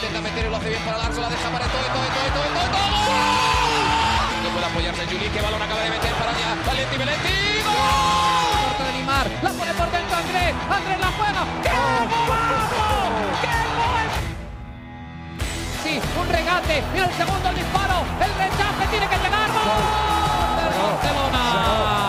Intenta meter y lo hace bien para Larso, la deja para todo, todo, todo, todo, todo, todo. No puede apoyarse Juli, que balón acaba de meter para allá. Valenti, Valenti. ¡Gol! De Limar, la pone por dentro Andrés. Andrés la juega. ¡Qué golazo! ¡Qué gol! Sí, un regate. Mira el segundo el disparo. El rechace tiene que llegar. ¡Gol! Del Barcelona.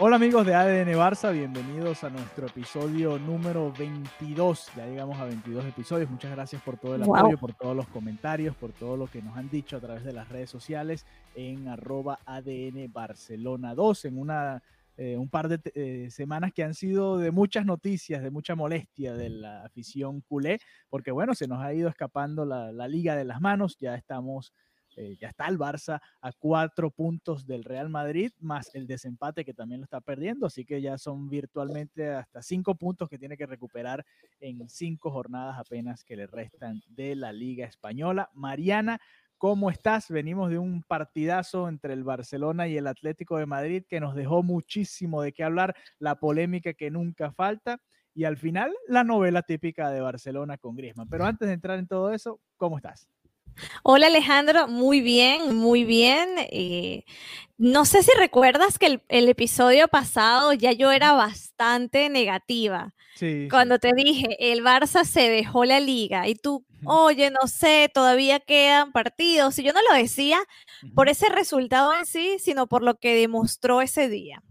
Hola amigos de ADN Barça, bienvenidos a nuestro episodio número 22. Ya llegamos a 22 episodios. Muchas gracias por todo el Wow. apoyo, por todos los comentarios, por todo lo que nos han dicho a través de las redes sociales en arroba ADN Barcelona 2, en una, eh, un par de eh, semanas que han sido de muchas noticias, de mucha molestia de la afición culé, porque bueno, se nos ha ido escapando la, la liga de las manos, ya estamos... eh, ya está el Barça a cuatro puntos del Real Madrid, más el desempate que también lo está perdiendo, así que ya son virtualmente hasta cinco puntos que tiene que recuperar en cinco jornadas apenas que le restan de la Liga Española. Mariana, ¿cómo estás? Venimos de un partidazo entre el Barcelona y el Atlético de Madrid que nos dejó muchísimo de qué hablar, la polémica que nunca falta. Y al final, la novela típica de Barcelona con Griezmann. Pero antes de entrar en todo eso, ¿cómo estás? Hola Alejandro, muy bien, muy bien. eh, no sé si recuerdas que el, el episodio pasado ya yo era bastante negativa. Sí. Cuando te dije, el Barça se dejó la liga y tú, oye, no sé, todavía quedan partidos. Y yo no lo decía por ese resultado en sí, sino por lo que demostró ese día.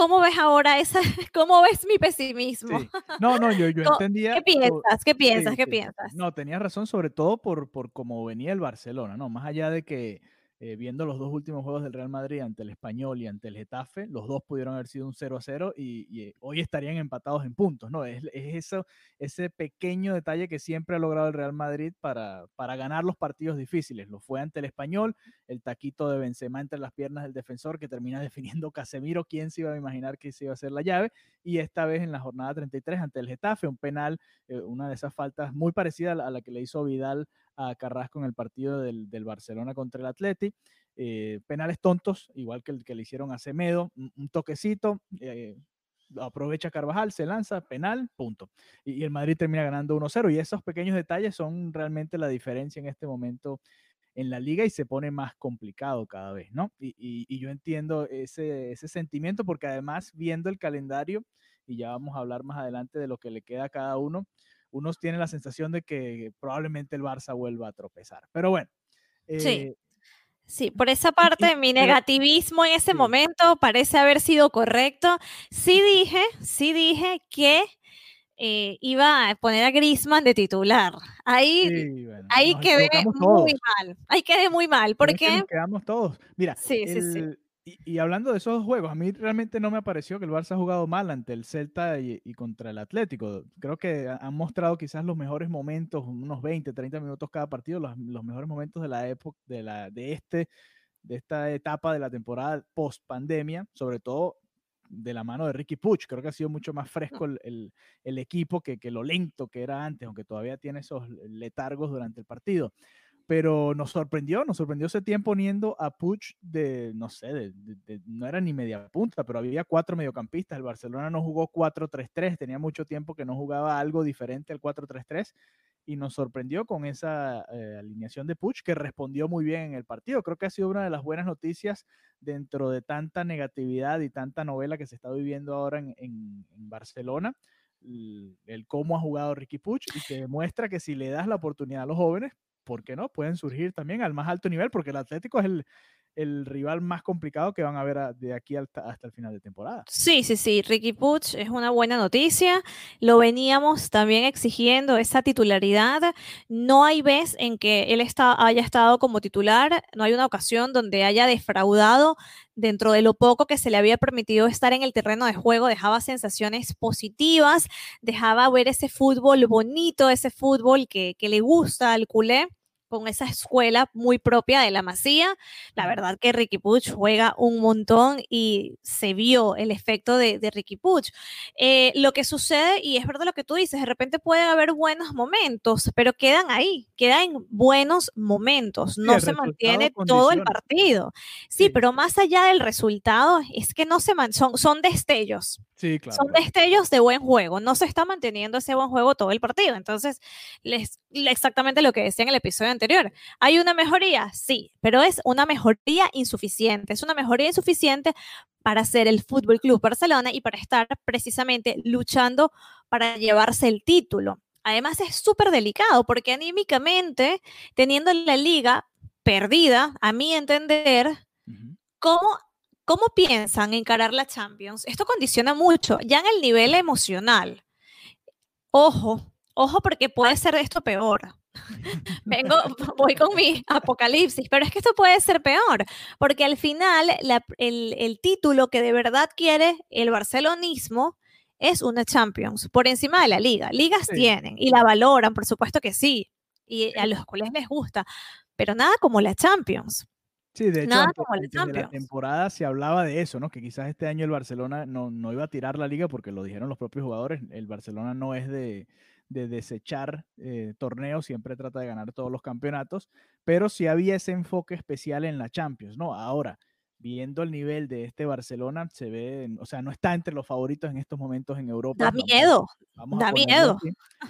¿Cómo ves ahora esa, cómo ves mi pesimismo? Sí. No, no, yo, yo entendía. ¿Qué piensas? ¿Qué piensas? sí, ¿Qué piensas? No, tenías razón, sobre todo por, por cómo venía el Barcelona, ¿no? Más allá de que eh, viendo los dos últimos juegos del Real Madrid ante el Español y ante el Getafe, los dos pudieron haber sido un 0 a 0 y, eh, hoy estarían empatados en puntos, ¿no? Es, es eso, ese pequeño detalle que siempre ha logrado el Real Madrid para, para ganar los partidos difíciles. Lo fue ante el Español, el taquito de Benzema entre las piernas del defensor que termina definiendo Casemiro, quién se iba a imaginar que se iba a hacer la llave, y esta vez en la jornada 33 ante el Getafe, un penal eh, una de esas faltas muy parecida a la, a la que le hizo Vidal a Carrasco en el partido del, del Barcelona contra el Atleti. Eh, penales tontos, igual que el que le hicieron a Semedo, un, toquecito, eh, aprovecha Carvajal, se lanza, penal, punto. Y, el Madrid termina ganando 1-0. Y esos pequeños detalles son realmente la diferencia en este momento en la liga y se pone más complicado cada vez, ¿no? Y, y- y yo entiendo ese, ese sentimiento porque además viendo el calendario, y ya vamos a hablar más adelante de lo que le queda a cada uno, unos tienen la sensación de que probablemente el Barça vuelva a tropezar. Pero bueno. Sí. eh, Sí, por esa parte, mi negativismo en ese sí. momento parece haber sido correcto. Sí dije, sí dije que eh, iba a poner a Griezmann de titular. Ahí, sí, bueno, ahí quedé muy todos. mal. Ahí quedé muy mal. Pero es que porque nos quedamos todos. Mira, Sí, sí, sí. Y, hablando de esos juegos, a mí realmente no me pareció que el Barça ha jugado mal ante el Celta y, contra el Atlético. Creo que ha- han mostrado quizás los mejores momentos, unos 20, 30 minutos cada partido, los, mejores momentos de la época, de, este, de esta etapa de la temporada post pandemia, sobre todo de la mano de Ricky Puch. Creo que ha sido mucho más fresco el, equipo que lo lento que era antes, aunque todavía tiene esos letargos durante el partido pero nos sorprendió, nos sorprendió ese tiempo poniendo a Puch de, no sé, no era ni media punta, pero había cuatro mediocampistas. El Barcelona no jugó 4-3-3, tenía mucho tiempo que no jugaba algo diferente al 4-3-3 y nos sorprendió con esa eh, alineación de Puch que respondió muy bien en el partido. Creo que ha sido una de las buenas noticias dentro de tanta negatividad y tanta novela que se está viviendo ahora en, Barcelona. El, cómo ha jugado Ricky Puch y te demuestra que si le das la oportunidad a los jóvenes, ¿por qué no? Pueden surgir también al más alto nivel, porque el Atlético es el, el rival más complicado que van a ver de aquí hasta, hasta el final de temporada. Sí, sí, sí, Ricky Puch es una buena noticia. Lo veníamos también exigiendo, esa titularidad. No hay vez en que él haya estado como titular, no hay una ocasión donde haya defraudado dentro de lo poco que se le había permitido estar en el terreno de juego, dejaba sensaciones positivas, dejaba ver ese fútbol bonito, ese fútbol que, que le gusta al culé con esa escuela muy propia de la Masía. La verdad que Ricky Puch juega un montón y se vio el efecto de, de Ricky Puch. Eh, lo que sucede, y es verdad lo que tú dices, de repente puede haber buenos momentos, pero quedan ahí, quedan buenos momentos, no se mantiene todo el partido. Sí, Sí. pero más allá del resultado, es que no se man- son, son destellos. Sí, claro. Son destellos de buen juego, no se está manteniendo ese buen juego todo el partido. Entonces, les, exactamente lo que decía en el episodio anterior. ¿Hay una mejoría? Sí, pero es una mejoría insuficiente. Es una mejoría insuficiente para ser el Fútbol Club Barcelona y para estar precisamente luchando para llevarse el título. Además, es súper delicado porque anímicamente, teniendo la liga perdida, a mi entender, Ujú. ¿cómo, ¿cómo piensan encarar la Champions? Esto condiciona mucho, ya en el nivel emocional. Ojo, ojo porque puede ser esto peor. Vengo, voy con mi apocalipsis, pero es que esto puede ser peor, porque al final la- el, el título que de verdad quiere el barcelonismo es una Champions, por encima de la liga. Ligas Sí. tienen y la valoran, por supuesto que sí, y a los cuales les gusta, pero nada como la Champions. Sí, de hecho, Nada como de la temporada se hablaba de eso, ¿no? Que quizás este año el Barcelona no, no iba a tirar la liga porque lo dijeron los propios jugadores. El Barcelona no es de, de desechar eh, torneos, siempre trata de ganar todos los campeonatos, pero sí había ese enfoque especial en la Champions, ¿no? Ahora, viendo el nivel de este Barcelona, se ve, o sea, no está entre los favoritos en estos momentos en Europa. Da miedo. Vamos Da miedo.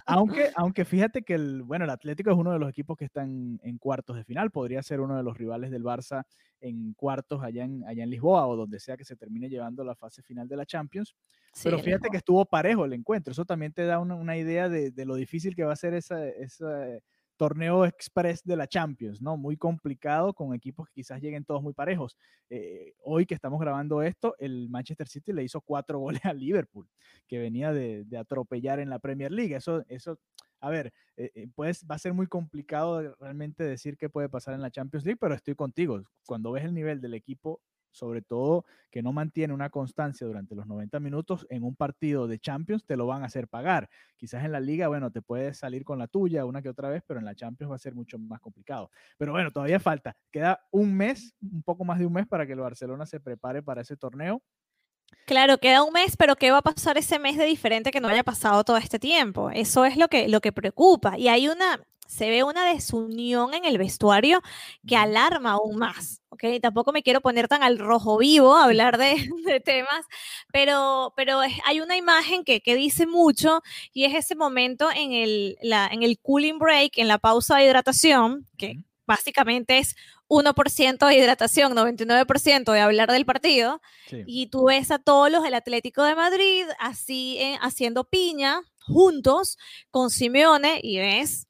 Aunque, aunque fíjate que el, bueno, el Atlético es uno de los equipos que están en cuartos de final. Podría ser uno de los rivales del Barça en cuartos allá en, allá en Lisboa o donde sea que se termine llevando la fase final de la Champions. Sí, Pero fíjate que estuvo parejo el encuentro. Eso también te da una, una idea de, de lo difícil que va a ser esa, ese torneo express de la Champions, ¿no? Muy complicado con equipos que quizás lleguen todos muy parejos. Eh, hoy que estamos grabando esto, el Manchester City le hizo cuatro goles al Liverpool, que venía de, atropellar en la Premier League. Eso, eso a ver, eh, eh, pues va a ser muy complicado realmente decir qué puede pasar en la Champions League, pero estoy contigo. Cuando ves el nivel del equipo, sobre todo que no mantiene una constancia durante los 90 minutos en un partido de Champions, te lo van a hacer pagar. Quizás en la liga, bueno, te puedes salir con la tuya una que otra vez, pero en la Champions va a ser mucho más complicado. Pero bueno, todavía falta. Queda un mes, un poco más de un mes para que el Barcelona se prepare para ese torneo. Claro, queda un mes, pero ¿qué va a pasar ese mes de diferente que no haya pasado todo este tiempo? Eso es lo que, lo que preocupa. Y hay una, se ve una desunión en el vestuario que alarma aún más, ¿ok? Tampoco me quiero poner tan al rojo vivo a hablar de, de temas, pero, pero hay una imagen que, que dice mucho y es ese momento en el, la, en el cooling break, en la pausa de hidratación, que básicamente es 1% de hidratación, 99% de hablar del partido, Sí. y tú ves a todos los del Atlético de Madrid así eh, haciendo piña juntos con Simeone y ves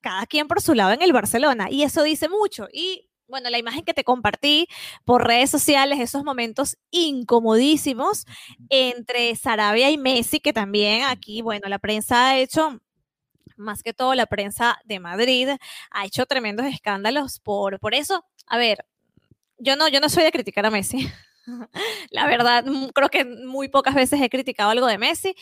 cada quien por su lado en el Barcelona. Y eso dice mucho. Y bueno, la imagen que te compartí por redes sociales, esos momentos incomodísimos entre Sarabia y Messi, que también aquí, bueno, la prensa ha hecho más que todo la prensa de Madrid ha hecho tremendos escándalos por, por eso. A ver, yo no, yo no soy de criticar a Messi. La verdad, mm, creo que muy pocas veces he criticado algo de Messi.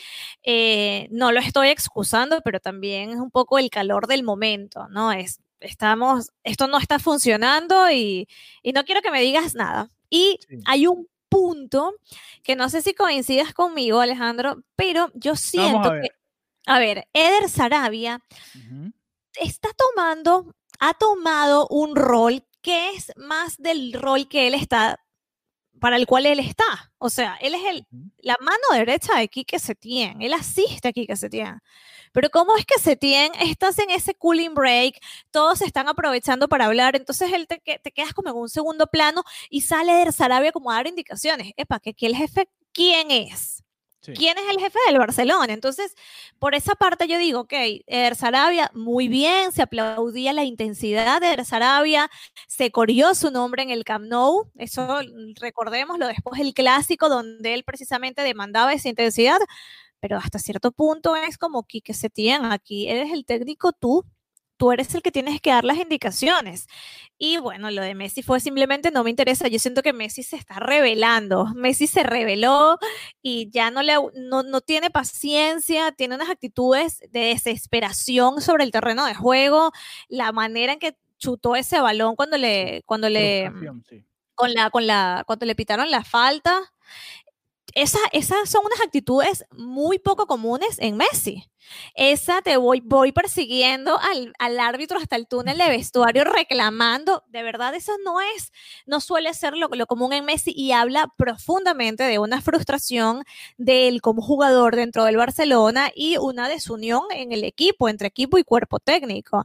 Eh, no lo estoy excusando, pero también es un poco el calor del momento, ¿no? Es, estamos, esto no está funcionando y, y no quiero que me digas nada. Y Sí. hay un punto que no sé si coincidas conmigo, Alejandro, pero yo siento a que, a ver, Eder Sarabia está tomando, ha tomado un rol que es más del rol que él está, para el cual él está. O sea, él es el, la mano derecha de Quique Setién, él asiste a Quique Setién. Pero ¿cómo es que Setién estás en ese cooling break? Todos se están aprovechando para hablar, entonces él te, te quedas como en un segundo plano y sale de Sarabia como a dar indicaciones. Epa, que aquí el jefe, ¿quién es? ¿Quién es el jefe del Barcelona? Entonces, por esa parte yo digo, ok, Eder Sarabia, muy bien, se aplaudía la intensidad de Eder Sarabia, se corrió su nombre en el Camp Nou, eso recordémoslo después el clásico donde él precisamente demandaba esa intensidad, pero hasta cierto punto es como que se tienen aquí, eres el técnico tú, tú eres el que tienes que dar las indicaciones. Y bueno, lo de Messi fue simplemente no me interesa. Yo siento que Messi se está revelando. Messi se reveló y ya no, le, no, no tiene paciencia, tiene unas actitudes de desesperación sobre el terreno de juego, la manera en que chutó ese balón cuando le, cuando le, con la, con la, cuando le pitaron la falta esas son unas actitudes muy poco comunes en Messi. Esa te voy, voy persiguiendo al, al, árbitro hasta el túnel de vestuario reclamando. De verdad, eso no es, no suele ser lo, lo común en Messi y habla profundamente de una frustración de él como jugador dentro del Barcelona y una desunión en el equipo, entre equipo y cuerpo técnico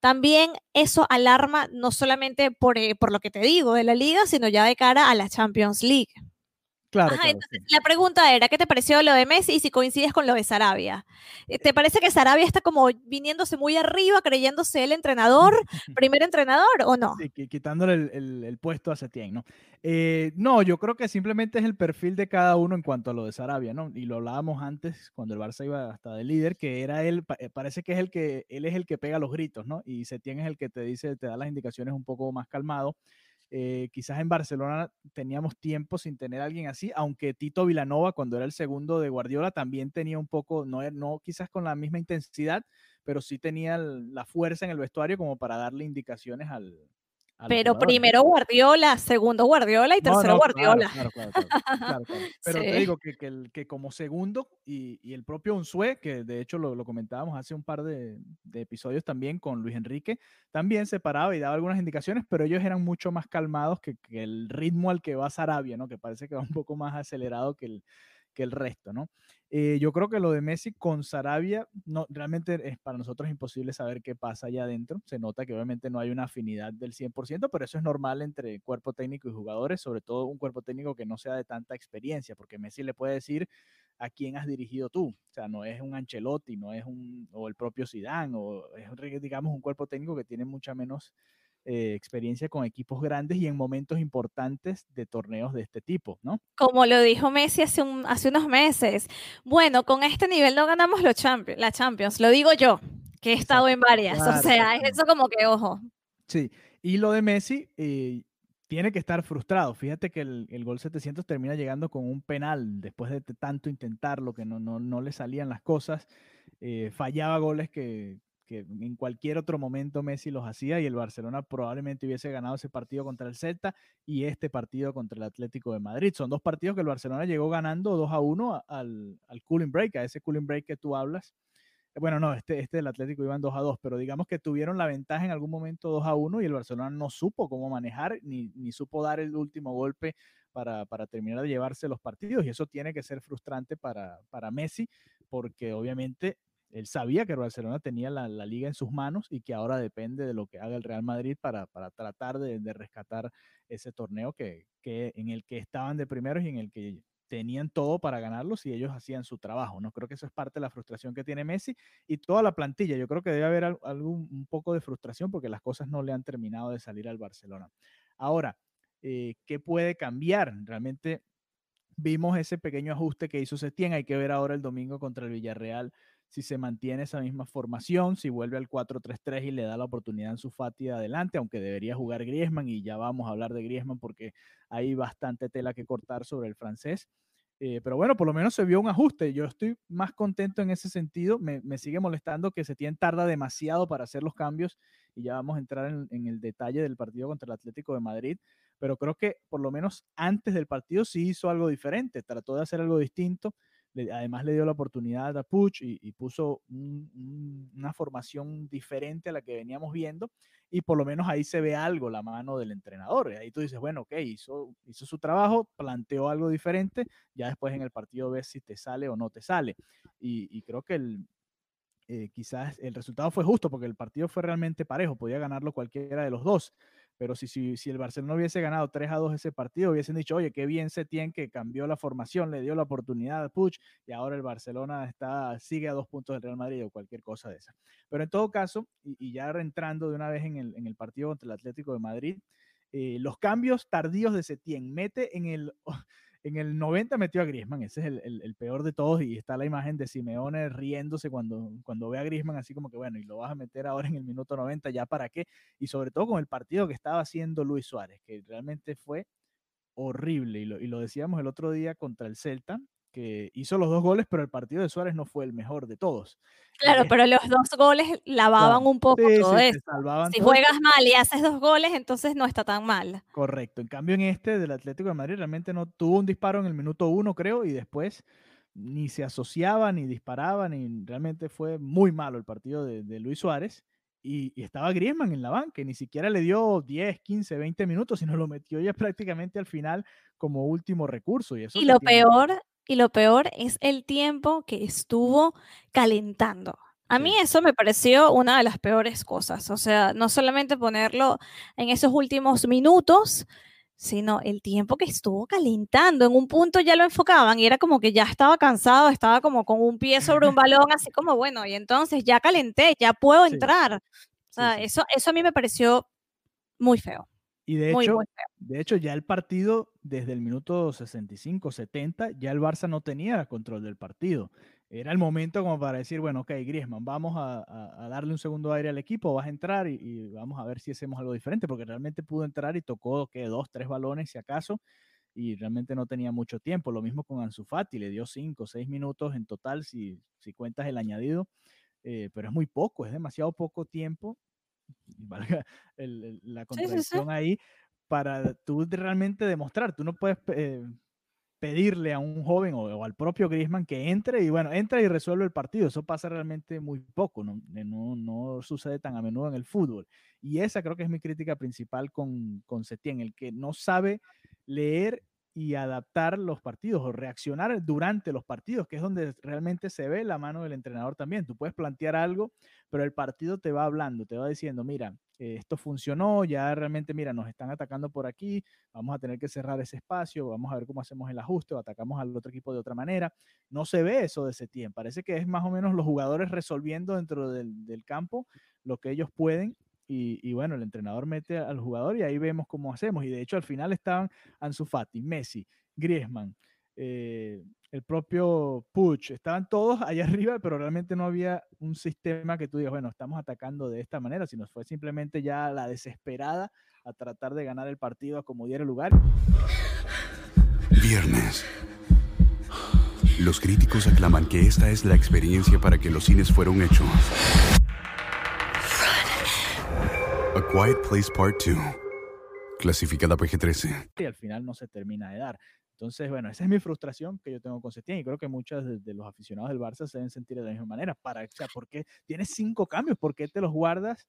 también eso alarma no solamente por, eh, por, lo que te digo de la liga, sino ya de cara a la Champions League. Claro, entonces, La pregunta era, ¿qué te pareció lo de Messi y si coincides con lo de Sarabia? Eh, ¿Te parece que Sarabia está como viniéndose muy arriba, creyéndose el entrenador, primer entrenador o no? Sí, quitándole el, puesto a Setién, ¿no? Eh, no, yo creo que simplemente es el perfil de cada uno en cuanto a lo de Sarabia, ¿no? Y lo hablábamos antes, cuando el Barça iba hasta de líder, que era él, eh, parece que es el que, él es el que pega los gritos, ¿no? Y Setién es el que te dice, te da las indicaciones un poco más calmado. Eh, quizás en Barcelona teníamos tiempo sin tener alguien así, aunque Tito Vilanova, cuando era el segundo de Guardiola, también tenía un poco, no, er, no quizás con la misma intensidad, pero sí tenía la fuerza en el vestuario como para darle indicaciones al, pero primero Guardiola, segundo Guardiola y tercero Guardiola. Claro, claro, claro, Pero te digo que, que como segundo y, y, el propio Unzué, que de hecho lo, lo comentábamos hace un par de, de, episodios también con Luis Enrique, también se paraba y daba algunas indicaciones, pero ellos eran mucho más calmados que, que el ritmo al que va Sarabia, ¿no? Que parece que va un poco más acelerado que el, que el resto, ¿no? Eh, yo creo que lo de Messi con Sarabia, no, realmente es para nosotros imposible saber qué pasa allá adentro. Se nota que obviamente no hay una afinidad del 100%, pero eso es normal entre cuerpo técnico y jugadores, sobre todo un cuerpo técnico que no sea de tanta experiencia, porque Messi le puede decir a quién has dirigido tú. O sea, no es un Ancelotti, no es un, o el propio Zidane, o es, digamos, un cuerpo técnico que tiene mucha menos eh, experiencia con equipos grandes y en momentos importantes de torneos de este tipo, ¿no? Como lo dijo Messi hace, un, hace unos meses. Bueno, con este nivel no ganamos los Champions, la Champions, lo digo yo, que he estado en varias. o sea, es eso como que, ojo. Sí, y lo de Messi, eh, tiene que estar frustrado. Fíjate que el, el, gol 700 termina llegando con un penal después de tanto intentarlo, que no, no, no le salían las cosas. Eh, fallaba goles que, que en cualquier otro momento Messi los hacía y el Barcelona probablemente hubiese ganado ese partido contra el Celta y este partido contra el Atlético de Madrid. Son dos partidos que el Barcelona llegó ganando 2 a 1 al, al cooling break, a ese cooling break que tú hablas. Bueno, no, este, este del Atlético iban 2 a 2, pero digamos que tuvieron la ventaja en algún momento 2 a 1 y el Barcelona no supo cómo manejar ni, ni supo dar el último golpe para, para, terminar de llevarse los partidos y eso tiene que ser frustrante para, para Messi porque obviamente él sabía que el Barcelona tenía la, liga en sus manos y que ahora depende de lo que haga el Real Madrid para, tratar de, rescatar ese torneo que, en el que estaban de primeros y en el que tenían todo para ganarlo si ellos hacían su trabajo. ¿no? Creo que eso es parte de la frustración que tiene Messi y toda la plantilla. Yo creo que debe haber algún, un poco de frustración porque las cosas no le han terminado de salir al Barcelona. Ahora, eh, ¿qué puede cambiar? Realmente vimos ese pequeño ajuste que hizo Setién. Hay que ver ahora el domingo contra el Villarreal si se mantiene esa misma formación, si vuelve al 4-3-3 y le da la oportunidad en su Fati adelante, aunque debería jugar Griezmann y ya vamos a hablar de Griezmann porque hay bastante tela que cortar sobre el francés. Eh, pero bueno, por lo menos se vio un ajuste. Yo estoy más contento en ese sentido. Me, sigue molestando que se tiene tarda demasiado para hacer los cambios y ya vamos a entrar en, en, el detalle del partido contra el Atlético de Madrid. Pero creo que por lo menos antes del partido sí hizo algo diferente, trató de hacer algo distinto además le dio la oportunidad a Puch y, puso una formación diferente a la que veníamos viendo y por lo menos ahí se ve algo la mano del entrenador. Y ahí tú dices, bueno, ok, hizo, hizo su trabajo, planteó algo diferente, ya después en el partido ves si te sale o no te sale. Y, creo que el, eh, quizás el resultado fue justo porque el partido fue realmente parejo, podía ganarlo cualquiera de los dos pero si, si, si el Barcelona hubiese ganado 3 a 2 ese partido, hubiesen dicho, oye, qué bien se tiene que cambió la formación, le dio la oportunidad a Puch y ahora el Barcelona está, sigue a dos puntos del Real Madrid o cualquier cosa de esa. Pero en todo caso, y, y ya entrando de una vez en el, en el partido contra el Atlético de Madrid, eh, los cambios tardíos de Setién, mete en el, en el 90 metió a Griezmann, ese es el, el, peor de todos y está la imagen de Simeone riéndose cuando, cuando ve a Griezmann así como que bueno, y lo vas a meter ahora en el minuto 90, ya para qué, y sobre todo con el partido que estaba haciendo Luis Suárez, que realmente fue horrible y lo, y lo decíamos el otro día contra el Celta, que hizo los dos goles, pero el partido de Suárez no fue el mejor de todos. Claro, pero los dos goles lavaban un poco sí, todo sí, eso. Si todo. juegas mal y haces dos goles, entonces no está tan mal. Correcto. En cambio, en este del Atlético de Madrid realmente no tuvo un disparo en el minuto uno, creo, y después ni se asociaba, ni disparaba, ni realmente fue muy malo el partido de, de Luis Suárez. Y, y estaba Griezmann en la banca, y ni siquiera le dio 10, 15, 20 minutos, sino lo metió ya prácticamente al final como último recurso. Y, eso Y lo tiene- peor, y lo peor es el tiempo que estuvo calentando. A mí eso me pareció una de las peores cosas. O sea, no solamente ponerlo en esos últimos minutos, sino el tiempo que estuvo calentando. En un punto ya lo enfocaban y era como que ya estaba cansado, estaba como con un pie sobre un balón, así como, bueno, y entonces ya calenté, ya puedo entrar. O Sí, sea, sí. Eso, eso a mí me pareció muy feo, Y de muy, hecho, muy. De hecho, ya el partido, desde el minuto 65, 70, ya el Barça no tenía control del partido. Era el momento como para decir, bueno, ok, Griezmann, vamos a, a- a darle un segundo aire al equipo, vas a entrar y, y vamos a ver si hacemos algo diferente, porque realmente pudo entrar y tocó, que dos, tres balones si acaso, y realmente no tenía mucho tiempo. Lo mismo con Ansu Fati, le dio cinco, seis minutos en total si, si cuentas el añadido, eh, pero es muy poco, es demasiado poco tiempo, valga el- el- la sí. contradicción ahí, para tú realmente demostrar. Tú no puedes eh, pedirle a un joven o, o al propio Griezmann que entre y bueno, entra y resuelve el partido. Eso pasa realmente muy poco, no, Eh, no, no sucede tan a menudo en el fútbol. Y esa creo que es mi crítica principal con, con Setién, el que no sabe leer y adaptar los partidos o reaccionar durante los partidos, que es donde realmente se ve la mano del entrenador también. Tú puedes plantear algo, pero el partido te va hablando, te va diciendo, mira, eh, esto funcionó, ya realmente, mira, nos están atacando por aquí, vamos a tener que cerrar ese espacio, vamos a ver cómo hacemos el ajuste o atacamos al otro equipo de otra manera. No se ve eso de Setién, parece que es más o menos los jugadores resolviendo dentro del campo lo que ellos pueden y, bueno, el entrenador mete al jugador y ahí vemos cómo hacemos. Y de hecho al final estaban Ansu Fati, Messi, Griezmann, eh, el propio Puch, estaban todos allá arriba, pero realmente no había un sistema que tú digas, bueno, estamos atacando de esta manera, sino fue simplemente ya la desesperada a tratar de ganar el partido a como diera lugar. Viernes. Los críticos aclaman que esta es la experiencia para que los cines fueron un hecho. A Quiet Place Part 2. Clasificada PG-13. Y al final no se termina de dar. Entonces, bueno, esa es mi frustración que yo tengo con Setién y creo que muchos de, de, los aficionados del Barça se deben sentir de la misma manera. Para, o sea, ¿por qué tienes cinco cambios? ¿Por qué te los guardas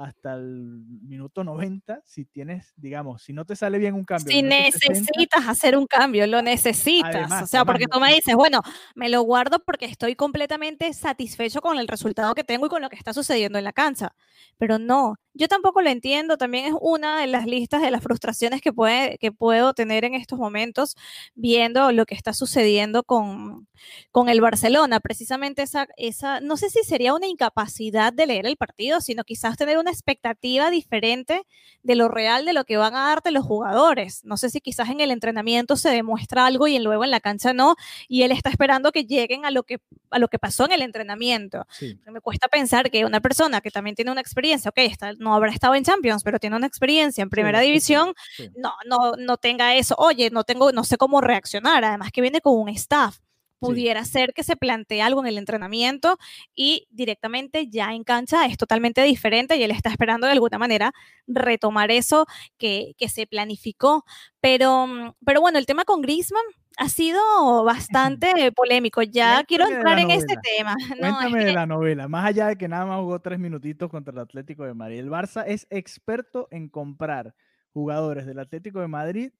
hasta el minuto 90 si tienes, digamos, si no te sale bien un cambio? Si necesitas 60, hacer un cambio, lo necesitas. Además, o sea, porque tú me dices, bueno, me lo guardo porque estoy completamente satisfecho con el resultado que tengo y con lo que está sucediendo en la cancha. Pero no, yo tampoco lo entiendo. También es una de las listas de las frustraciones que, puede, que puedo tener en estos momentos viendo lo que está sucediendo con, con el Barcelona. Precisamente esa, esa, no sé si sería una incapacidad de leer el partido, sino quizás tener una expectativa diferente de lo real, de lo que van a darte los jugadores. No sé si quizás en el entrenamiento se demuestra algo y luego en la cancha no, y él está esperando que lleguen a lo que, a lo que pasó en el entrenamiento. Sí. Me cuesta pensar que una persona que también tiene una experiencia, ok, está, no habrá estado en Champions, pero tiene una experiencia en primera sí, división, sí, sí. No, no, no tenga eso, oye, no tengo, no sé cómo reaccionar, además que viene con un staff pudiera ser que se plantee algo en el entrenamiento y directamente ya en cancha es totalmente diferente y él está esperando de alguna manera retomar eso que, que se planificó. Pero, mm, pero bueno, el tema con Griezmann ha sido bastante polémico. Ya Cuéntame quiero entrar en novela. este tema. Cuéntame No, es de la novela, más allá de que nada más jugó tres minutitos contra el Atlético de Madrid. El Barça es experto en comprar jugadores del Atlético de Madrid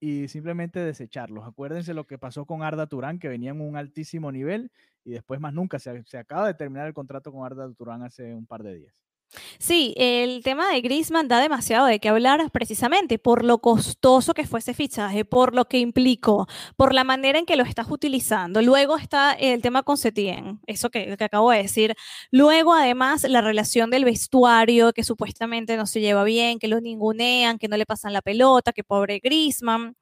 y simplemente desecharlos. Acuérdense lo que pasó con Arda Turán, que venía en un altísimo nivel y después más nunca. Se, se acaba de terminar el contrato con Arda Turán hace un par de días. Sí, el tema de Griezmann da demasiado de qué hablar precisamente por lo costoso que fue ese fichaje, por lo que implicó, por la manera en que lo estás utilizando. Luego está el tema con Setien, eso que, que acabo de decir. Luego, además, la relación del vestuario, que supuestamente no se lleva bien, que lo ningunean, que no le pasan la pelota, que pobre Griezmann,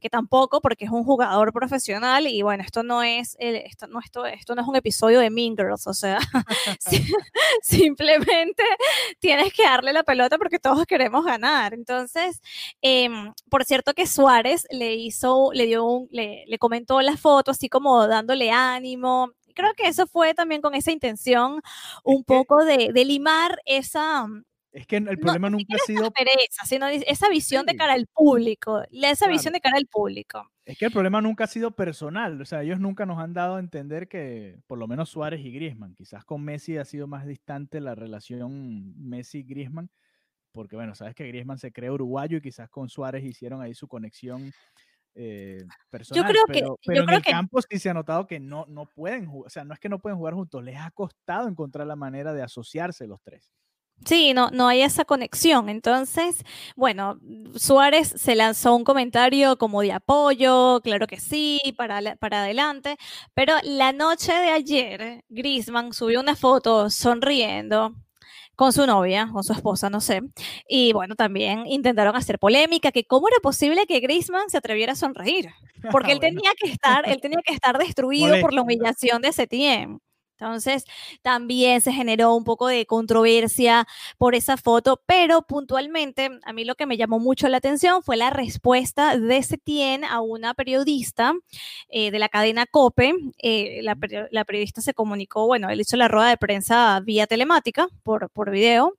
que tampoco, porque es un jugador profesional y bueno, esto no es, esto, no, esto, esto no es un episodio de Mean Girls, o sea, simplemente tienes que darle la pelota porque todos queremos ganar. Entonces, em, por cierto que Suárez le hizo, le dio un, le, le comentó la foto así como dándole ánimo. Creo que eso fue también con esa intención un poco de, de limar esa, es que el problema nunca ha sido. Pereza, sino esa visión de cara al público. Esa visión de cara al público. Es que el problema nunca ha sido personal. O sea, ellos nunca nos han dado a entender que, por lo menos Suárez y Griezmann, quizás con Messi ha sido más distante la relación Messi-Griezmann, porque bueno, sabes que Griezmann se cree uruguayo y quizás con Suárez hicieron ahí su conexión eh, personal. Yo creo pero, que, pero en creo el que campo sí se ha notado que no, no pueden jugar. O sea, no es que no pueden jugar juntos, les ha costado encontrar la manera de asociarse los tres. Sí, no, no hay esa conexión. Entonces, bueno, Suárez se lanzó un comentario como de apoyo, claro que sí, para, para adelante, pero la noche de ayer, Griezmann subió una foto sonriendo con su novia, con su esposa, no sé. Y bueno, también intentaron hacer polémica, que cómo era posible que Griezmann se atreviera a sonreír, porque él tenía que estar, él tenía que estar destruido por la humillación de Setien. Entonces, también se generó un poco de controversia por esa foto, pero puntualmente a mí lo que me llamó mucho la atención fue la respuesta de Setien a una periodista eh, de la cadena COPE. Eh, la, periodista se comunicó, bueno, él hizo la rueda de prensa vía telemática por, por video.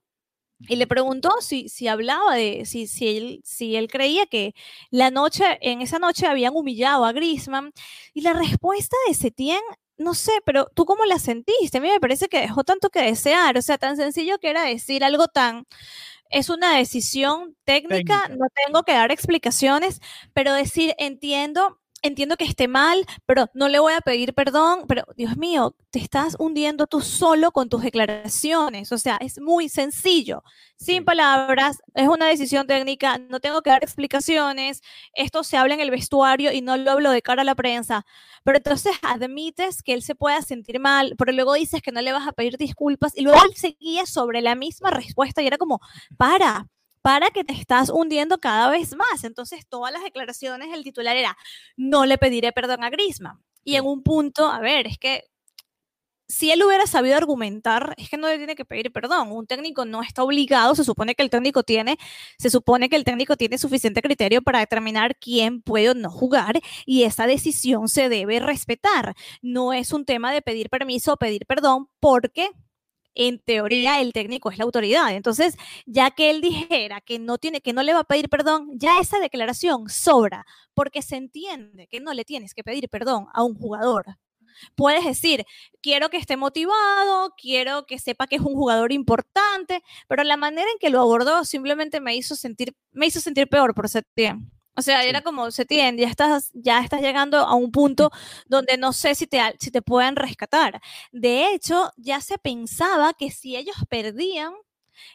Y le preguntó si, si hablaba de, si, si, él, si él creía que la noche, en esa noche habían humillado a Grisman. Y la respuesta de Setien no sé, pero tú cómo la sentiste? A mí me parece que dejó tanto que desear, o sea, tan sencillo que era decir algo tan, es una decisión técnica, no tengo que dar explicaciones, pero decir, entiendo entiendo que esté mal, pero no le voy a pedir perdón, pero Dios mío, te estás hundiendo tú solo con tus declaraciones. O sea, es muy sencillo, sin palabras, es una decisión técnica, no tengo que dar explicaciones, esto se habla en el vestuario y no lo hablo de cara a la prensa, pero entonces admites que él se pueda sentir mal, pero luego dices que no le vas a pedir disculpas y luego él seguía sobre la misma respuesta y era como, para, para que te estás hundiendo cada vez más. Entonces, todas las declaraciones, el titular era, no le pediré perdón a Grisma. Y en un punto, a ver, es que si él hubiera sabido argumentar, es que no le tiene que pedir perdón. Un técnico no está obligado, se supone que el técnico tiene, se supone que el técnico tiene suficiente criterio para determinar quién puede o no jugar y esa decisión se debe respetar. No es un tema de pedir permiso o pedir perdón porque en teoría el técnico es la autoridad. Entonces, ya que él dijera que no tiene, que no le va a pedir perdón, ya esa declaración sobra, porque se entiende que no le tienes que pedir perdón a un jugador. Puedes decir, quiero que esté motivado, quiero que sepa que es un jugador importante, pero la manera en que lo abordó simplemente me hizo sentir, me hizo sentir peor por ese tiempo. O sea, era como, Setien, ya estás, ya estás llegando a un punto donde no sé si te, si te pueden rescatar. De hecho, ya se pensaba que si ellos perdían,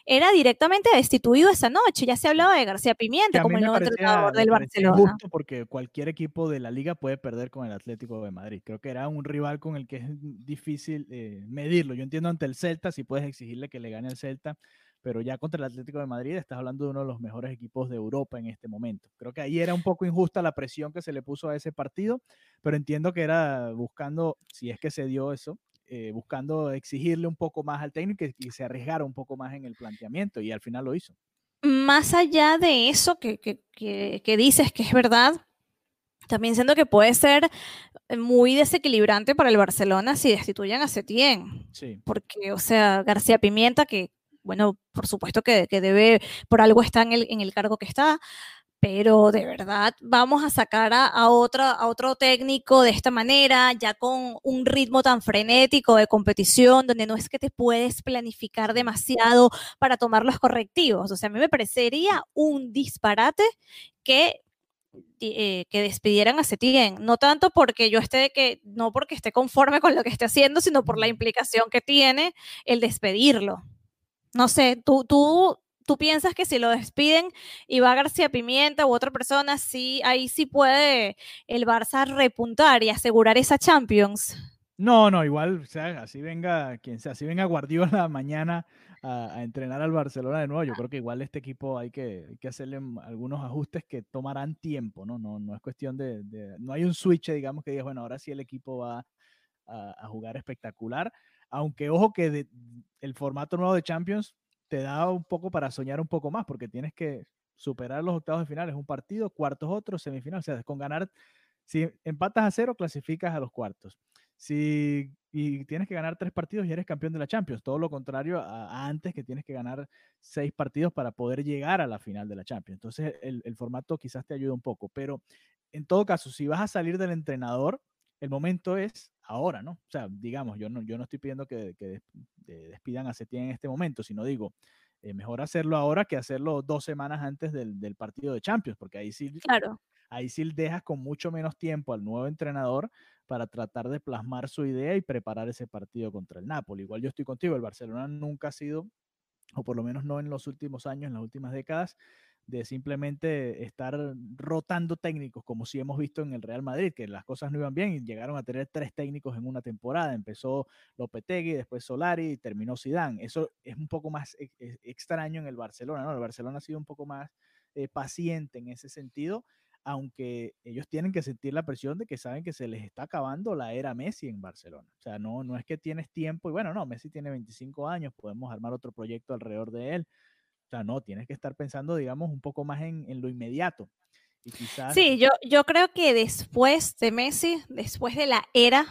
era directamente destituido esa noche. Ya se hablaba de García Pimienta como el nuevo entrenador del Barcelona. Justo porque cualquier equipo de la liga puede perder con el Atlético de Madrid. Creo que era un rival con el que es difícil eh, medirlo. Yo entiendo ante el Celta, si puedes exigirle que le gane al Celta, pero ya contra el Atlético de Madrid estás hablando de uno de los mejores equipos de Europa en este momento. Creo que ahí era un poco injusta la presión que se le puso a ese partido, pero entiendo que era buscando, si es que se dio eso, eh, buscando exigirle un poco más al técnico y que se arriesgara un poco más en el planteamiento y al final lo hizo. Más allá de eso que, que, que, que dices que es verdad, también siento que puede ser muy desequilibrante para el Barcelona si destituyen a Setién. Sí. Porque, o sea, García Pimienta, que bueno, por supuesto que, debe, por algo está en el, en el cargo que está, pero de verdad vamos a sacar a, a, otra, a otro técnico de esta manera, ya con un ritmo tan frenético de competición, donde no es que te puedes planificar demasiado para tomar los correctivos. O sea, a mí me parecería un disparate que eh, que despidieran a Setien, no tanto porque yo esté que no porque esté conforme con lo que esté haciendo, sino por la implicación que tiene el despedirlo. No sé, tú, tú, tú piensas que si lo despiden y va García Pimienta u otra persona, sí, ahí sí puede el Barça repuntar y asegurar esa Champions. No, no, igual, o sea, así venga quien sea, así venga Guardiola mañana a, entrenar al Barcelona de nuevo, yo creo que igual este equipo hay que, hay que hacerle algunos ajustes que tomarán tiempo, ¿no? No, no es cuestión de, no hay un switch, digamos, que digas, bueno, ahora sí el equipo va a jugar espectacular, aunque ojo que el formato nuevo de Champions te da un poco para soñar un poco más, porque tienes que superar los octavos de final, es un partido, cuartos otro, semifinal, o sea, con ganar, si empatas a cero, clasificas a los cuartos. Si y tienes que ganar tres partidos y eres campeón de la Champions, todo lo contrario a, a antes que tienes que ganar seis partidos para poder llegar a la final de la Champions. Entonces el, el formato quizás te ayuda un poco, pero en todo caso, si vas a salir del entrenador, el momento es ahora, ¿no? O sea, digamos, yo no, yo no estoy pidiendo que, de- despidan a Setién en este momento, sino digo, eh, mejor hacerlo ahora que hacerlo dos semanas antes del, del partido de Champions, porque ahí sí, Claro. ahí sí dejas con mucho menos tiempo al nuevo entrenador para tratar de plasmar su idea y preparar ese partido contra el Napoli. Igual yo estoy contigo, el Barcelona nunca ha sido, o por lo menos no en los últimos años, en las últimas décadas, de simplemente estar rotando técnicos, como sí hemos visto en el Real Madrid, que las cosas no iban bien y llegaron a tener tres técnicos en una temporada. Empezó Lopetegui, después Solari y terminó Zidane. Eso es un poco más e- extraño en el Barcelona, ¿no? El Barcelona ha sido un poco más eh, paciente en ese sentido, aunque ellos tienen que sentir la presión de que saben que se les está acabando la era Messi en Barcelona. O sea, no, no es que tienes tiempo y bueno, no, Messi tiene 25 años, podemos armar otro proyecto alrededor de él. O sea, no, tienes que estar pensando, digamos, un poco más en, en lo inmediato. Y quizás... Sí, yo, yo creo que después de Messi, después de la era.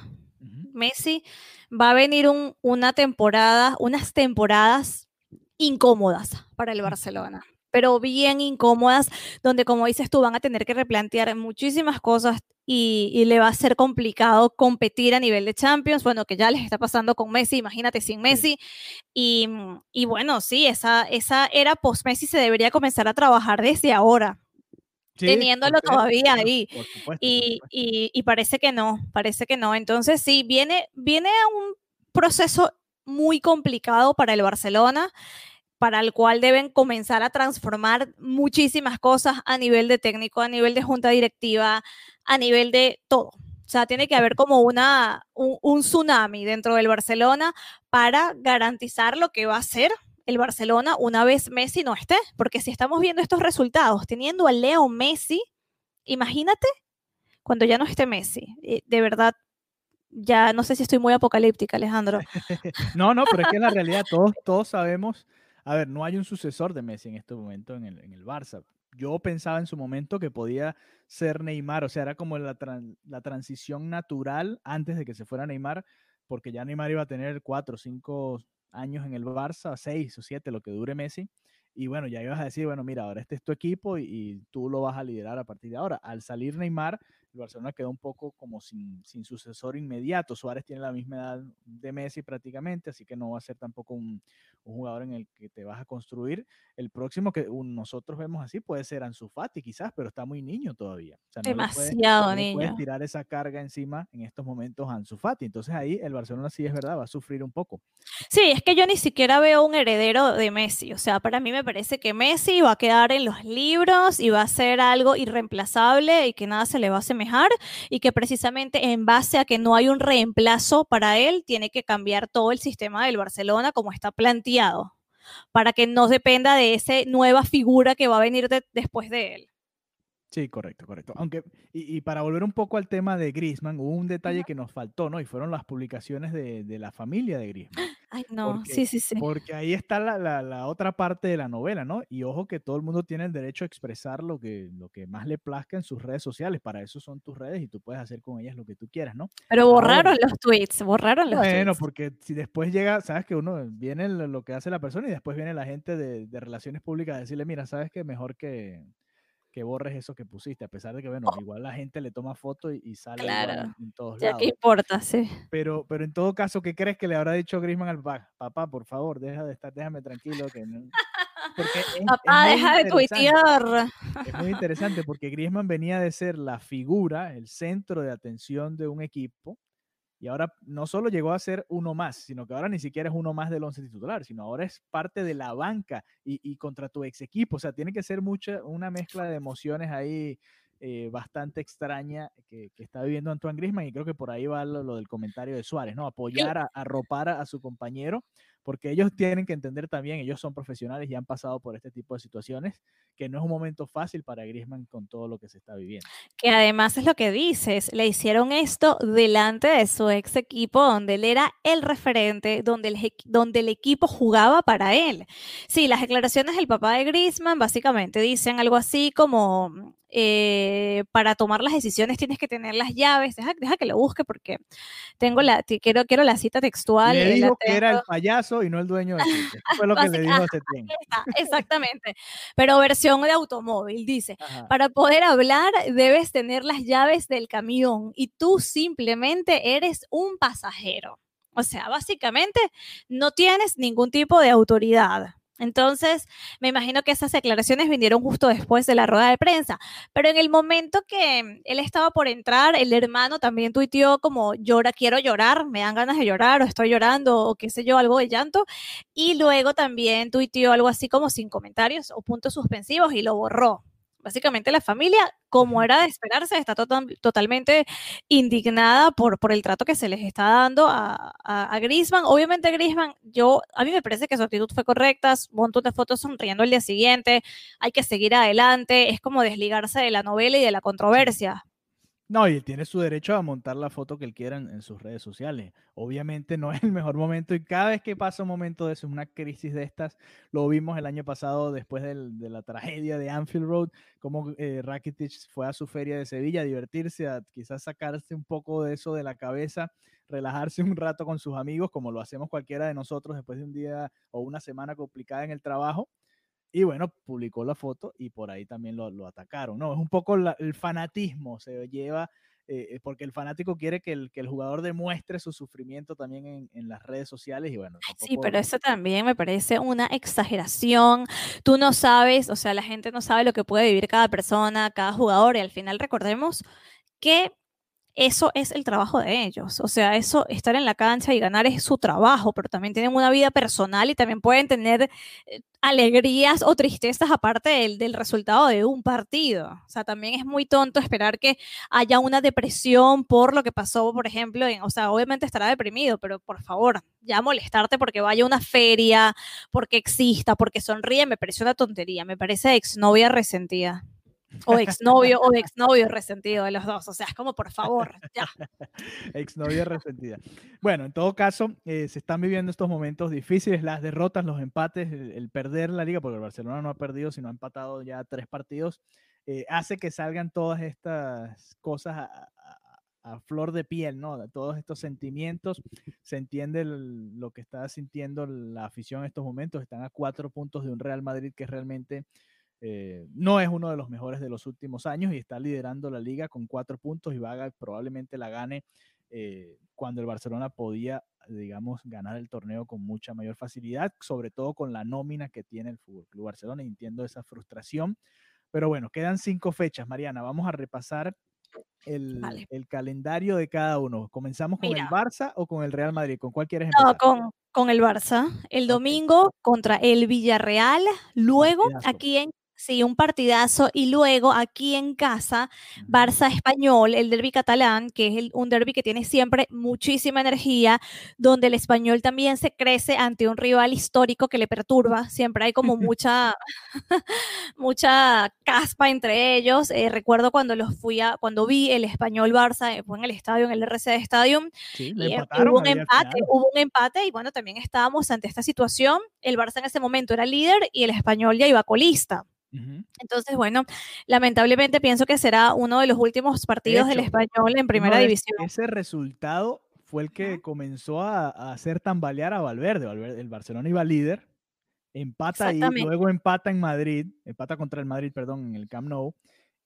Messi, va a venir un- una temporada, unas temporadas incómodas para el Barcelona, pero bien incómodas, donde como dices tú, van a tener que replantear muchísimas cosas y, y le va a ser complicado competir a nivel de Champions, bueno, que ya les está pasando con Messi, imagínate sin Messi. Y, y bueno, sí, esa, esa era post-Messi se debería comenzar a trabajar desde ahora. Sí, teniéndolo todavía ahí. por supuesto, por Y, y- y parece que no, parece que no. Entonces sí, viene, viene a un proceso muy complicado para el Barcelona, para el cual deben comenzar a transformar muchísimas cosas a nivel de técnico, a nivel de junta directiva, a nivel de todo. O sea, tiene que haber como una, un, un tsunami dentro del Barcelona para garantizar lo que va a ser el Barcelona una vez Messi no esté. Porque si estamos viendo estos resultados, teniendo a Leo Messi, imagínate cuando ya no esté Messi. Eh, De verdad, ya no sé si estoy muy apocalíptica, Alejandro. No, no, pero es que en la realidad todos, todos sabemos, a ver, no hay un sucesor de Messi en este momento en el, en el Barça. Yo pensaba en su momento que podía ser Neymar, o sea, era como la, la transición natural antes de que se fuera Neymar, porque ya Neymar iba a tener cuatro o cinco años en el Barça, seis o siete, lo que dure Messi. Y bueno, ya ibas a decir, bueno, mira, ahora este es tu equipo y tú lo vas a liderar a partir de ahora. Al salir Neymar, el Barcelona quedó un poco como sin, sin sucesor inmediato. Suárez tiene la misma edad de Messi prácticamente, así que no va a ser tampoco un, un jugador en el que te vas a construir. El próximo que un- nosotros vemos así puede ser Ansu Fati quizás, pero está muy niño todavía. O sea, no le puedes- Demasiado no puedes niño. tirar esa carga encima en estos momentos a Ansu Fati. Entonces ahí el Barcelona sí es verdad, va a sufrir un poco. Sí, es que yo ni siquiera veo un heredero de Messi. O sea, para mí me parece que Messi va a quedar en los libros y va a ser algo irreemplazable y que nada se le va a y que precisamente en base a que no hay un reemplazo para él, tiene que cambiar todo el sistema del Barcelona como está planteado para que no dependa de esa nueva figura que va a venir de- después de él. Sí, correcto, correcto. Aunque, y, y para volver un poco al tema de Griezmann, hubo un detalle que nos faltó, ¿no? Y fueron las publicaciones de, de la familia de Griezmann. Ay, no, Porque- sí, sí, sí. Porque ahí está la, la- la otra parte de la novela, ¿no? Y ojo que todo el mundo tiene el derecho a expresar lo que, lo que más le plazca en sus redes sociales. Para eso son tus redes y tú puedes hacer con ellas lo que tú quieras, ¿no? Pero ahora- borraron los tweets, borraron los Bueno, tweets. porque si después llega, sabes que uno viene lo lo que hace la persona y después viene la gente de, de relaciones públicas a decirle, mira, sabes que mejor que, que borres eso que pusiste, a pesar de que, bueno, igual la gente le toma foto y, y sale Claro. en, en todos Ya lados. qué importa, sí. Pero, pero en todo caso, ¿qué crees que le habrá dicho Griezmann al papá? Papá, por favor, deja de estar, déjame tranquilo. Que no... Es- es Papá, muy deja de tuitear. Es muy interesante porque Griezmann venía de ser la figura, el centro de atención de un equipo Y ahora no solo llegó a ser uno más, sino que ahora ni siquiera es uno más del once titular, sino ahora es parte de la banca y, y contra tu ex equipo. O sea, tiene que ser mucha, una mezcla de emociones ahí eh, bastante extraña que, que, está viviendo Antoine Grisman y creo que por ahí va lo, lo del comentario de Suárez, ¿no? Apoyar, a, arropar a, a, su compañero, porque ellos tienen que entender también, ellos son profesionales y han pasado por este tipo de situaciones, que no es un momento fácil para Grisman con todo lo que se está viviendo. Que además es lo que dices, le hicieron esto delante de su ex equipo, donde él era el referente, donde el, donde el equipo jugaba para él. Sí, las declaraciones del papá de Grisman básicamente dicen algo así como eh, para tomar las decisiones tienes que tener las llaves. Deja, deja que lo busque porque tengo la, quiero, quiero la cita textual. Le dijo que era el payaso y no el dueño sitio. fue lo que le dijo ese tiempo. Exactamente. Pero versión de automóvil, dice, Ajá. para poder hablar debes tener las llaves del camión y tú simplemente eres un pasajero. O sea, básicamente no tienes ningún tipo de autoridad. Entonces, me imagino que esas declaraciones vinieron justo después de la rueda de prensa. Pero en el momento que él estaba por entrar, el hermano también tuiteó como llora, quiero llorar, me dan ganas de llorar, o estoy llorando, o qué sé yo, algo de llanto. Y luego también tuiteó algo así como sin comentarios o puntos suspensivos y lo borró básicamente la familia, como era de esperarse, está total, totalmente indignada por, por el trato que se les está dando a, a, a Grisman. Obviamente Grisman, yo, a mí me parece que su actitud fue correcta, un montón de fotos sonriendo el día siguiente, hay que seguir adelante, es como desligarse de la novela y de la controversia. No, y tiene su derecho a montar la foto que él quiera en, sus redes sociales. Obviamente no es el mejor momento y cada vez que pasa un momento de eso, una crisis de estas, lo vimos el año pasado después de la tragedia de Anfield Road, como eh, Rakitic fue a su feria de Sevilla a divertirse, a quizás sacarse un poco de eso de la cabeza, relajarse un rato con sus amigos, como lo hacemos cualquiera de nosotros después de un día o una semana complicada en el trabajo y bueno, publicó la foto y por ahí también lo, lo atacaron. No, es un poco la, el fanatismo, se lleva, eh, porque el fanático quiere que el, que el jugador demuestre su sufrimiento también en, en las redes sociales y bueno. Sí, pero eso también me parece una exageración. Tú no sabes, o sea, la gente no sabe lo que puede vivir cada persona, cada jugador y al final recordemos que eso es el trabajo de ellos. O sea, eso, estar en la cancha y ganar es su trabajo, pero también tienen una vida personal y también pueden tener eh, alegrías o tristezas aparte del, resultado de un partido. O sea, también es muy tonto esperar que haya una depresión por lo que pasó, por ejemplo, en, o sea, obviamente estará deprimido, pero por favor, ya molestarte porque vaya a una feria, porque exista, porque sonríe, me parece una tontería, me parece exnovia resentida o exnovio o exnovio resentido de los dos. O sea, es como, por favor, ya. exnovia resentida. Bueno, en todo caso, eh, se están viviendo estos momentos difíciles, las derrotas, los empates, el, el, perder la liga, porque el Barcelona no ha perdido, sino ha empatado ya tres partidos, eh, hace que salgan todas estas cosas a, a, a, flor de piel, ¿no? Todos estos sentimientos, se entiende el, lo que está sintiendo la afición en estos momentos, están a cuatro puntos de un Real Madrid que realmente eh, no es uno de los mejores de los últimos años y está liderando la liga con cuatro puntos y va a, probablemente la gane eh, cuando el Barcelona podía, digamos, ganar el torneo con mucha mayor facilidad, sobre todo con la nómina que tiene el Fútbol Club Barcelona. Y entiendo esa frustración. Pero bueno, quedan cinco fechas, Mariana. Vamos a repasar el, vale. el calendario de cada uno. ¿Comenzamos con Mira. el Barça o con el Real Madrid? ¿Con cuál quieres empezar? No, con, con el Barça. El domingo okay. contra el Villarreal. Luego, aquí en Sí, un partidazo. Y luego aquí en casa, Barça Español, el derby catalán, que es el, un derby que tiene siempre muchísima energía, donde el español también se crece ante un rival histórico que le perturba. Siempre hay como mucha, mucha caspa entre ellos. Eh, recuerdo cuando los fui a, cuando vi el español Barça, eh, fue en el estadio, en el RCD Stadium, sí, y eh, hubo un empate, hubo un empate, y bueno, también estábamos ante esta situación. El Barça en ese momento era líder y el español ya iba colista. Entonces, bueno, lamentablemente pienso que será uno de los últimos partidos de hecho, del español en primera no, división. Ese resultado fue el que comenzó a, a, hacer tambalear a Valverde. Valverde. El Barcelona iba líder, empata y luego empata en Madrid, empata contra el Madrid, perdón, en el Camp Nou.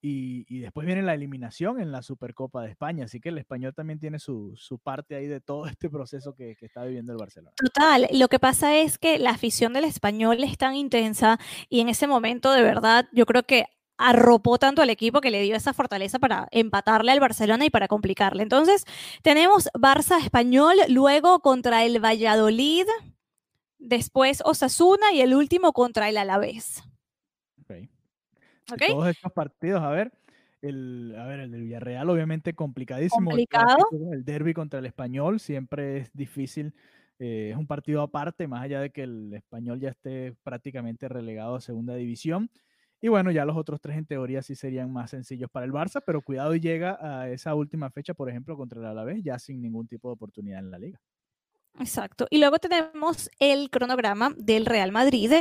Y, después viene la eliminación en la Supercopa de España, así que el español también tiene su, su parte ahí de todo este proceso que, que, está viviendo el Barcelona. Total, lo que pasa es que la afición del español es tan intensa y en ese momento de verdad yo creo que arropó tanto al equipo que le dio esa fortaleza para empatarle al Barcelona y para complicarle. Entonces, tenemos Barça español, luego contra el Valladolid, después Osasuna y el último contra el Alavés. Todos estos partidos, a ver, el, a ver, el del Villarreal obviamente complicadísimo. el Complicado. clásico, El, derby contra el Español siempre es difícil. eh, es un partido aparte, más allá de que el Español ya esté prácticamente relegado a segunda división. Y bueno, ya los otros tres en teoría sí serían más sencillos para el Barça, pero cuidado y llega a esa última fecha, por ejemplo, contra el Alavés, ya sin ningún tipo de oportunidad en la liga. Exacto. Y luego tenemos el cronograma del Real Madrid.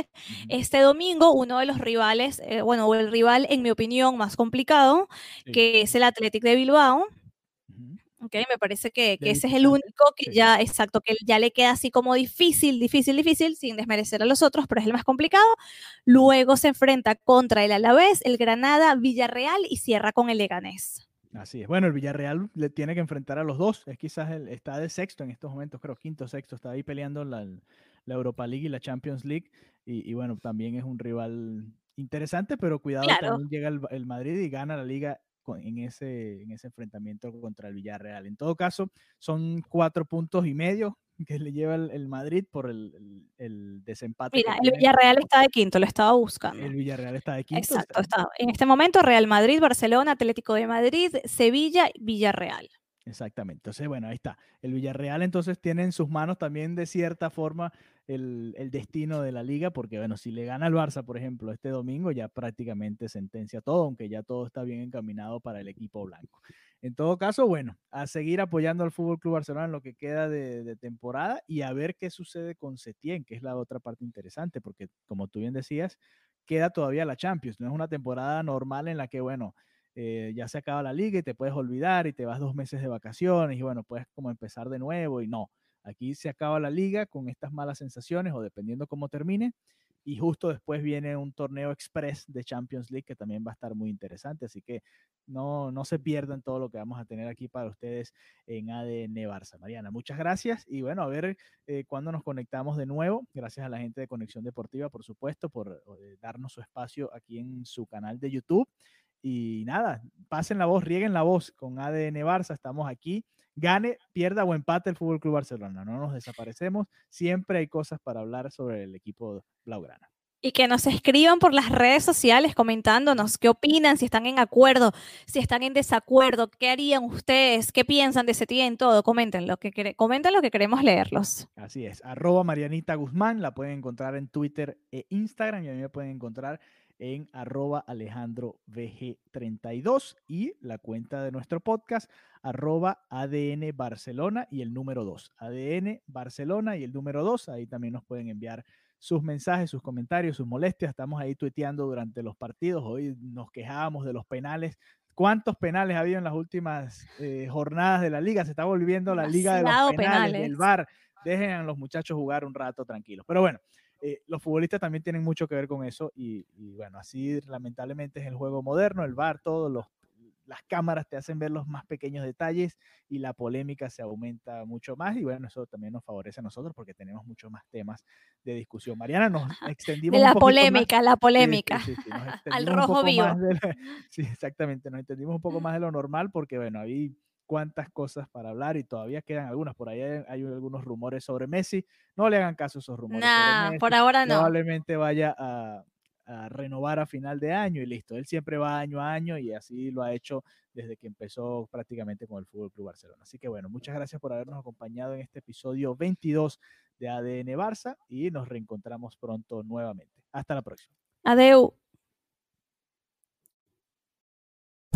Este domingo, uno de los rivales, eh, bueno, el rival, en mi opinión, más complicado, Sí. que es el Athletic de Bilbao. Ujú. Ok, me parece que, que ese es el único que ya, exacto, que ya le queda así como difícil, difícil, difícil, sin desmerecer a los otros, pero es el más complicado. Luego se enfrenta contra el Alavés, el Granada, Villarreal y cierra con el Leganés. Así es. Bueno, el Villarreal le tiene que enfrentar a los dos. Es quizás el, está de sexto en estos momentos, creo quinto, sexto. Está ahí peleando la, la Europa League y la Champions League. Y, y bueno, también es un rival interesante, pero cuidado, Claro. también llega el, el Madrid y gana la liga con- en ese, en ese enfrentamiento contra el Villarreal. En todo caso, son cuatro puntos y medio que le lleva el, el Madrid por el, el- el desempate. Mira, el. Villarreal está de quinto, lo estaba buscando. El Villarreal está de quinto. Exacto, está- está. En este momento, Real Madrid, Barcelona, Atlético de Madrid, Sevilla, Villarreal. Exactamente. Entonces, bueno, ahí está. El Villarreal entonces tiene en sus manos también de cierta forma el, el destino de la liga, porque bueno, si le gana al Barça, por ejemplo, este domingo, ya prácticamente sentencia todo, aunque ya todo está bien encaminado para el equipo blanco. En todo caso, bueno, a seguir apoyando al Fútbol Club Barcelona en lo que queda de, temporada y a ver qué sucede con Setién, que es la otra parte interesante, porque como tú bien decías, queda todavía la Champions. No es una temporada normal en la que, bueno, eh, ya se acaba la liga y te puedes olvidar y te vas dos meses de vacaciones y bueno, puedes como empezar de nuevo y no. Aquí se acaba la liga con estas malas sensaciones o dependiendo cómo termine. Y justo después viene un torneo express de Champions League que también va a estar muy interesante. Así que no, no se pierdan todo lo que vamos a tener aquí para ustedes en ADN Barça. Mariana, muchas gracias. Y bueno, a ver eh, cuándo nos conectamos de nuevo. Gracias a la gente de Conexión Deportiva, por supuesto, por eh, darnos su espacio aquí en su canal de YouTube. Y nada, pasen la voz, rieguen la voz con ADN Barça. Estamos aquí. Gane, pierda o empate el Fútbol Club Barcelona. No nos desaparecemos. Siempre hay cosas para hablar sobre el equipo Blaugrana. Y que nos escriban por las redes sociales comentándonos qué opinan, si están en acuerdo, si están en desacuerdo, qué harían ustedes, qué piensan de ese en todo. Comenten lo que, comenten lo que queremos leerlos. Así es. Arroba Marianita Guzmán. La pueden encontrar en Twitter e Instagram. Y a mí me pueden encontrar en arroba Alejandro VG32 y la cuenta de nuestro podcast arroba ADN Barcelona y el número 2. ADN Barcelona y el número 2. Ahí también nos pueden enviar sus mensajes, sus comentarios, sus molestias. Estamos ahí tuiteando durante los partidos. Hoy nos quejábamos de los penales. ¿Cuántos penales ha habido en las últimas eh, jornadas de la liga? Se está volviendo la liga de los penales, del penales. VAR. Dejen a los muchachos jugar un rato tranquilos. Pero bueno, eh, los futbolistas también tienen mucho que ver con eso y, y bueno, así lamentablemente es el juego moderno, el VAR, todos los las cámaras te hacen ver los más pequeños detalles y la polémica se aumenta mucho más y bueno, eso también nos favorece a nosotros porque tenemos muchos más temas de discusión. Mariana, nos extendimos De la un poquito más. polémica, la sí, polémica. sí, sí, Al extendimos rojo vivo. la- sí, exactamente, nos entendimos un poco más de lo normal porque, bueno, hay cuantas cosas para hablar y todavía quedan algunas. Por ahí hay, hay algunos rumores sobre Messi. No le hagan caso a esos rumores. Nah, Messi. por ahora no. Probablemente vaya a, a renovar a final de año y listo. Él siempre va año a año y así lo ha hecho desde que empezó prácticamente con el Fútbol Club Barcelona. Así que bueno, muchas gracias por habernos acompañado en este episodio 22 de ADN Barça y nos reencontramos pronto nuevamente. Hasta la próxima. Adeu.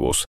Айвус